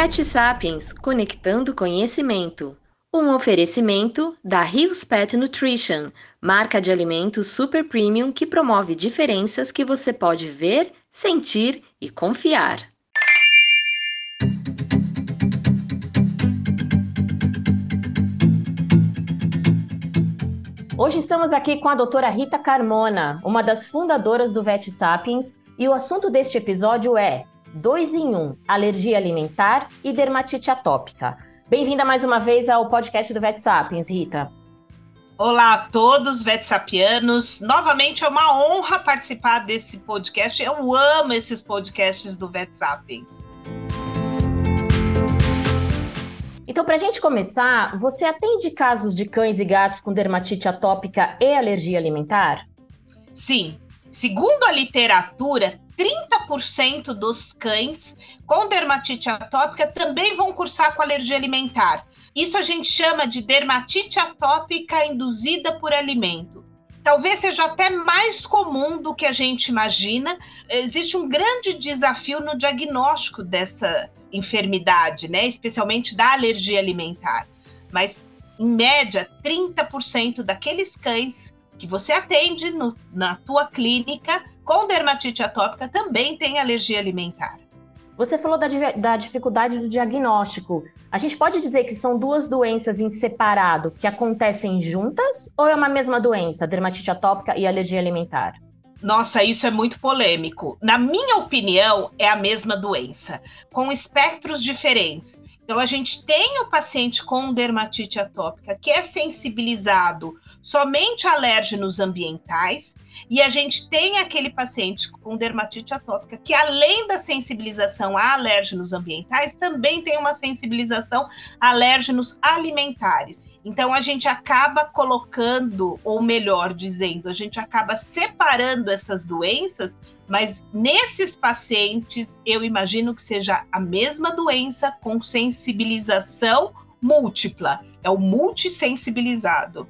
Vet Sapiens Conectando Conhecimento. Um oferecimento da Rios Pet Nutrition, marca de alimentos super premium que promove diferenças que você pode ver, sentir e confiar. Hoje estamos aqui com a doutora Rita Carmona, uma das fundadoras do Vet Sapiens, e o assunto deste episódio é 2 em 1, um, alergia alimentar e dermatite atópica. Bem-vinda mais uma vez ao podcast do Vet Sapiens, Rita. Olá a todos, vetsapianos. Novamente é uma honra participar desse podcast. Eu amo esses podcasts do Vet Sapiens. Então, para a gente começar, você atende casos de cães e gatos com dermatite atópica e alergia alimentar? Sim. Segundo a literatura, 30% dos cães com dermatite atópica também vão cursar com alergia alimentar. Isso a gente chama de dermatite atópica induzida por alimento. Talvez seja até mais comum do que a gente imagina. Existe um grande desafio no diagnóstico dessa enfermidade, né? Especialmente da alergia alimentar. Mas, em média, 30% daqueles cães que você atende no, na tua clínica com dermatite atópica também tem alergia alimentar. Você falou da, da, dificuldade do diagnóstico. A gente pode dizer que são duas doenças em separado que acontecem juntas ou é uma mesma doença, dermatite atópica e alergia alimentar? Nossa, isso é muito polêmico. Na minha opinião, é a mesma doença, com espectros diferentes. Então, a gente tem o paciente com dermatite atópica que é sensibilizado somente a alérgenos ambientais, e a gente tem aquele paciente com dermatite atópica que, além da sensibilização a alérgenos ambientais, também tem uma sensibilização a alérgenos alimentares. Então, a gente acaba colocando, ou melhor dizendo, a gente acaba separando essas doenças mas nesses pacientes, eu imagino que seja a mesma doença com sensibilização múltipla. É o multissensibilizado.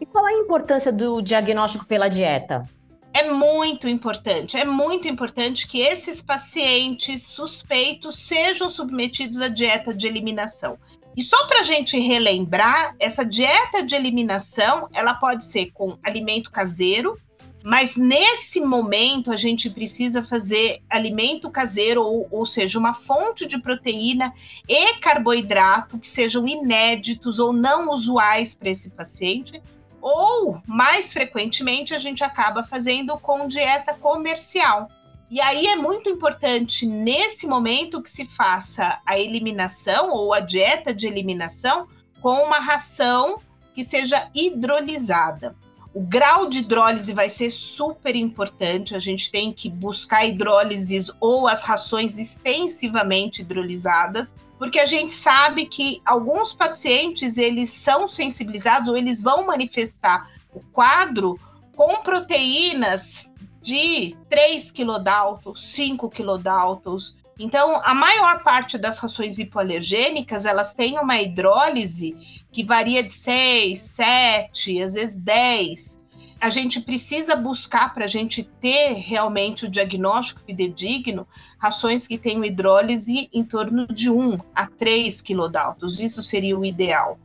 E qual é a importância do diagnóstico pela dieta? É muito importante, é muito importante que esses pacientes suspeitos sejam submetidos à dieta de eliminação. E só para a gente relembrar, essa dieta de eliminação, ela pode ser com alimento caseiro, mas nesse momento a gente precisa fazer alimento caseiro, ou, ou seja, uma fonte de proteína e carboidrato que sejam inéditos ou não usuais para esse paciente, ou mais frequentemente a gente acaba fazendo com dieta comercial. E aí é muito importante nesse momento que se faça a eliminação ou a dieta de eliminação com uma ração que seja hidrolisada. O grau de hidrólise vai ser super importante. A gente tem que buscar hidrólises ou as rações extensivamente hidrolizadas, porque a gente sabe que alguns pacientes eles são sensibilizados ou eles vão manifestar o quadro com proteínas de 3 kilodaltons, 5 kilodaltons, então, a maior parte das rações hipoalergênicas, elas têm uma hidrólise que varia de 6, 7, às vezes 10. A gente precisa buscar para a gente ter realmente o diagnóstico fidedigno, rações que tenham hidrólise em torno de 1 a 3 quilodaltos. Isso seria o ideal.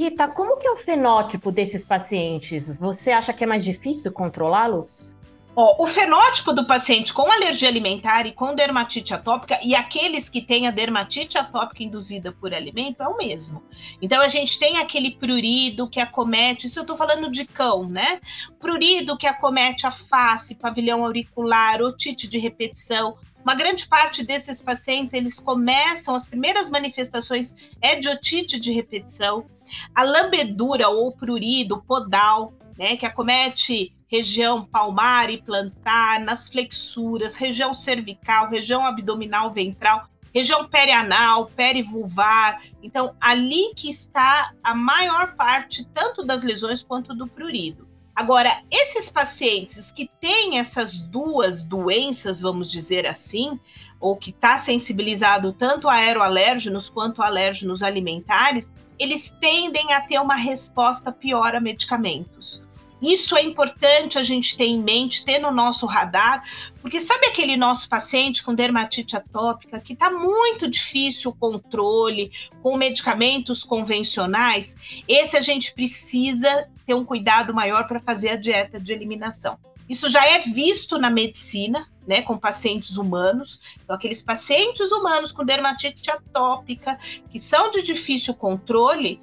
Rita, como que é o fenótipo desses pacientes? Você acha que é mais difícil controlá-los? Ó, o fenótipo do paciente com alergia alimentar e com dermatite atópica e aqueles que têm a dermatite atópica induzida por alimento é o mesmo. Então a gente tem aquele prurido que acomete, isso eu tô falando de cão, né? Prurido que acomete a face, pavilhão auricular, otite de repetição. Uma grande parte desses pacientes, eles começam, as primeiras manifestações é de otite de repetição, a lambedura ou prurido podal, né, que acomete região palmar e plantar, nas flexuras, região cervical, região abdominal ventral, região perianal, perivulvar. Então, ali que está a maior parte tanto das lesões quanto do prurido. Agora, esses pacientes que têm essas duas doenças, vamos dizer assim, ou que está sensibilizado tanto a aeroalérgenos quanto a alérgenos alimentares, eles tendem a ter uma resposta pior a medicamentos. Isso é importante a gente ter em mente, ter no nosso radar, porque sabe aquele nosso paciente com dermatite atópica que está muito difícil o controle com medicamentos convencionais? Esse a gente precisa ter um cuidado maior para fazer a dieta de eliminação. Isso já é visto na medicina, né, com pacientes humanos. Então, aqueles pacientes humanos com dermatite atópica, que são de difícil controle,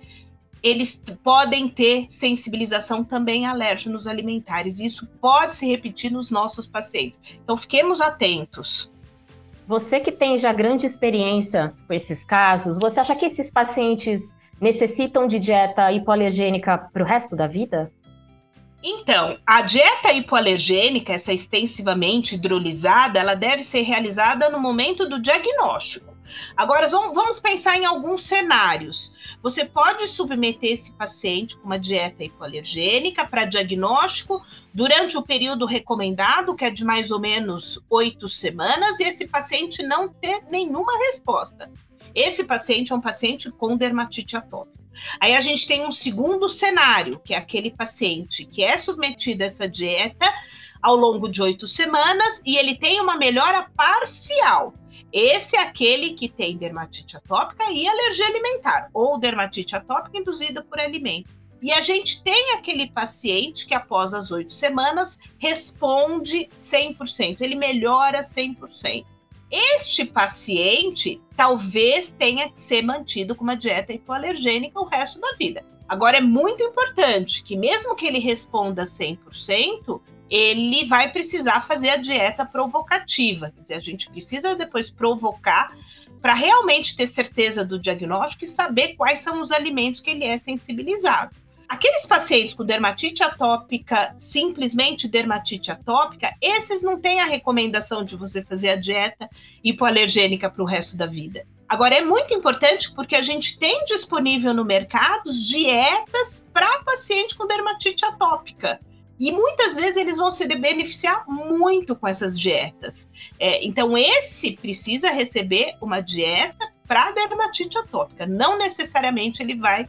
eles podem ter sensibilização também a alérgenos alimentares. Isso pode se repetir nos nossos pacientes. Então, fiquemos atentos. Você que tem já grande experiência com esses casos, você acha que esses pacientes necessitam de dieta hipoalergênica para o resto da vida? Então, a dieta hipoalergênica, essa extensivamente hidrolisada, ela deve ser realizada no momento do diagnóstico. Agora, vamos pensar em alguns cenários. Você pode submeter esse paciente com uma dieta hipoalergênica para diagnóstico durante o período recomendado, que é de mais ou menos oito semanas, e esse paciente não ter nenhuma resposta. Esse paciente é um paciente com dermatite atópica. Aí a gente tem um segundo cenário, que é aquele paciente que é submetido a essa dieta ao longo de oito semanas e ele tem uma melhora parcial. Esse é aquele que tem dermatite atópica e alergia alimentar, ou dermatite atópica induzida por alimento. E a gente tem aquele paciente que, após as oito semanas, responde 100%, ele melhora 100%. Este paciente talvez tenha que ser mantido com uma dieta hipoalergênica o resto da vida. Agora, é muito importante que, mesmo que ele responda 100%, ele vai precisar fazer a dieta provocativa. Quer dizer, a gente precisa depois provocar para realmente ter certeza do diagnóstico e saber quais são os alimentos que ele é sensibilizado. Aqueles pacientes com dermatite atópica, simplesmente dermatite atópica, esses não têm a recomendação de você fazer a dieta hipoalergênica para o resto da vida. Agora, é muito importante porque a gente tem disponível no mercado dietas para paciente com dermatite atópica. E muitas vezes eles vão se beneficiar muito com essas dietas. É, então, esse precisa receber uma dieta para dermatite atópica. Não necessariamente ele vai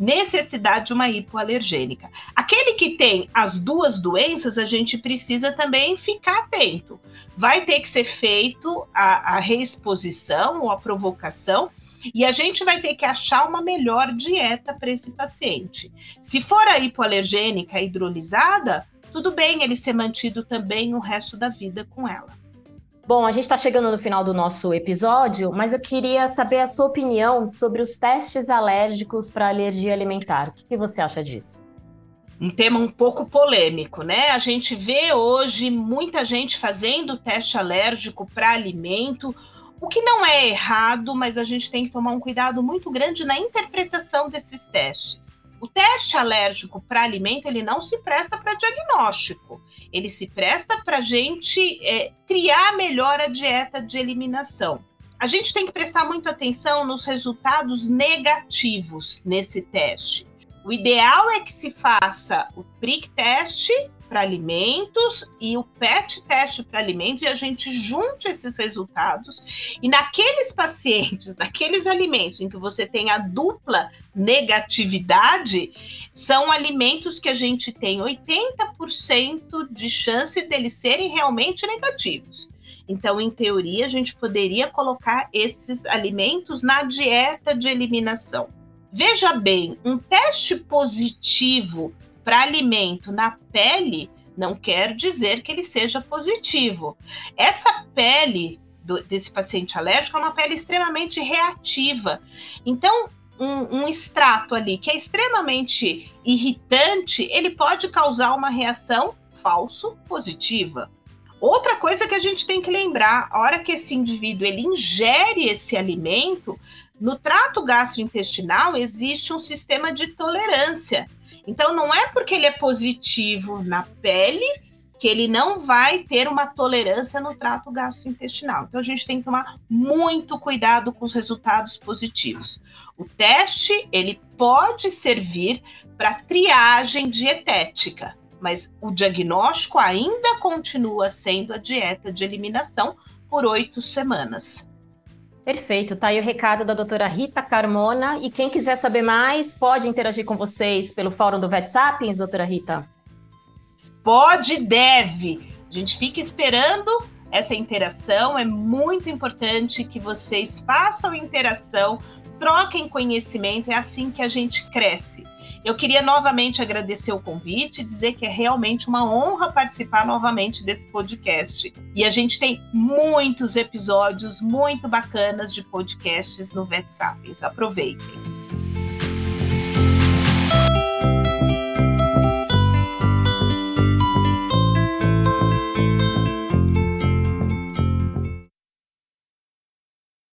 necessidade de uma hipoalergênica. Aquele que tem as duas doenças, a gente precisa também ficar atento. Vai ter que ser feito a, a reexposição ou a provocação e a gente vai ter que achar uma melhor dieta para esse paciente. Se for a hipoalergênica hidrolisada, tudo bem ele ser mantido também o resto da vida com ela. Bom, a gente está chegando no final do nosso episódio, mas eu queria saber a sua opinião sobre os testes alérgicos para alergia alimentar. O que você acha disso? Um tema um pouco polêmico, né? A gente vê hoje muita gente fazendo teste alérgico para alimento o que não é errado, mas a gente tem que tomar um cuidado muito grande na interpretação desses testes. O teste alérgico para alimento ele não se presta para diagnóstico, ele se presta para a gente é, criar melhor a dieta de eliminação. A gente tem que prestar muita atenção nos resultados negativos nesse teste. O ideal é que se faça o prick teste para alimentos e o PET teste para alimentos e a gente junte esses resultados e naqueles pacientes, naqueles alimentos em que você tem a dupla negatividade, são alimentos que a gente tem 80% de chance deles serem realmente negativos. Então, em teoria, a gente poderia colocar esses alimentos na dieta de eliminação. Veja bem, um teste positivo para alimento na pele não quer dizer que ele seja positivo. Essa pele do, desse paciente alérgico é uma pele extremamente reativa. Então, um, um, extrato ali que é extremamente irritante, ele pode causar uma reação falso positiva. Outra coisa que a gente tem que lembrar, a hora que esse indivíduo ele ingere esse alimento, no trato gastrointestinal existe um sistema de tolerância. Então, não é porque ele é positivo na pele que ele não vai ter uma tolerância no trato gastrointestinal. Então, a gente tem que tomar muito cuidado com os resultados positivos. O teste, ele pode servir para triagem dietética, mas o diagnóstico ainda continua sendo a dieta de eliminação por oito semanas. Perfeito, tá aí o recado da doutora Rita Carmona. E quem quiser saber mais, pode interagir com vocês pelo fórum do VetSapiens, doutora Rita? Pode e deve. A gente fica esperando essa interação. É muito importante que vocês façam interação, troquem conhecimento. É assim que a gente cresce. Eu queria novamente agradecer o convite, dizer que é realmente uma honra participar novamente desse podcast. E a gente tem muitos episódios muito bacanas de podcasts no VetSapiens. Aproveitem.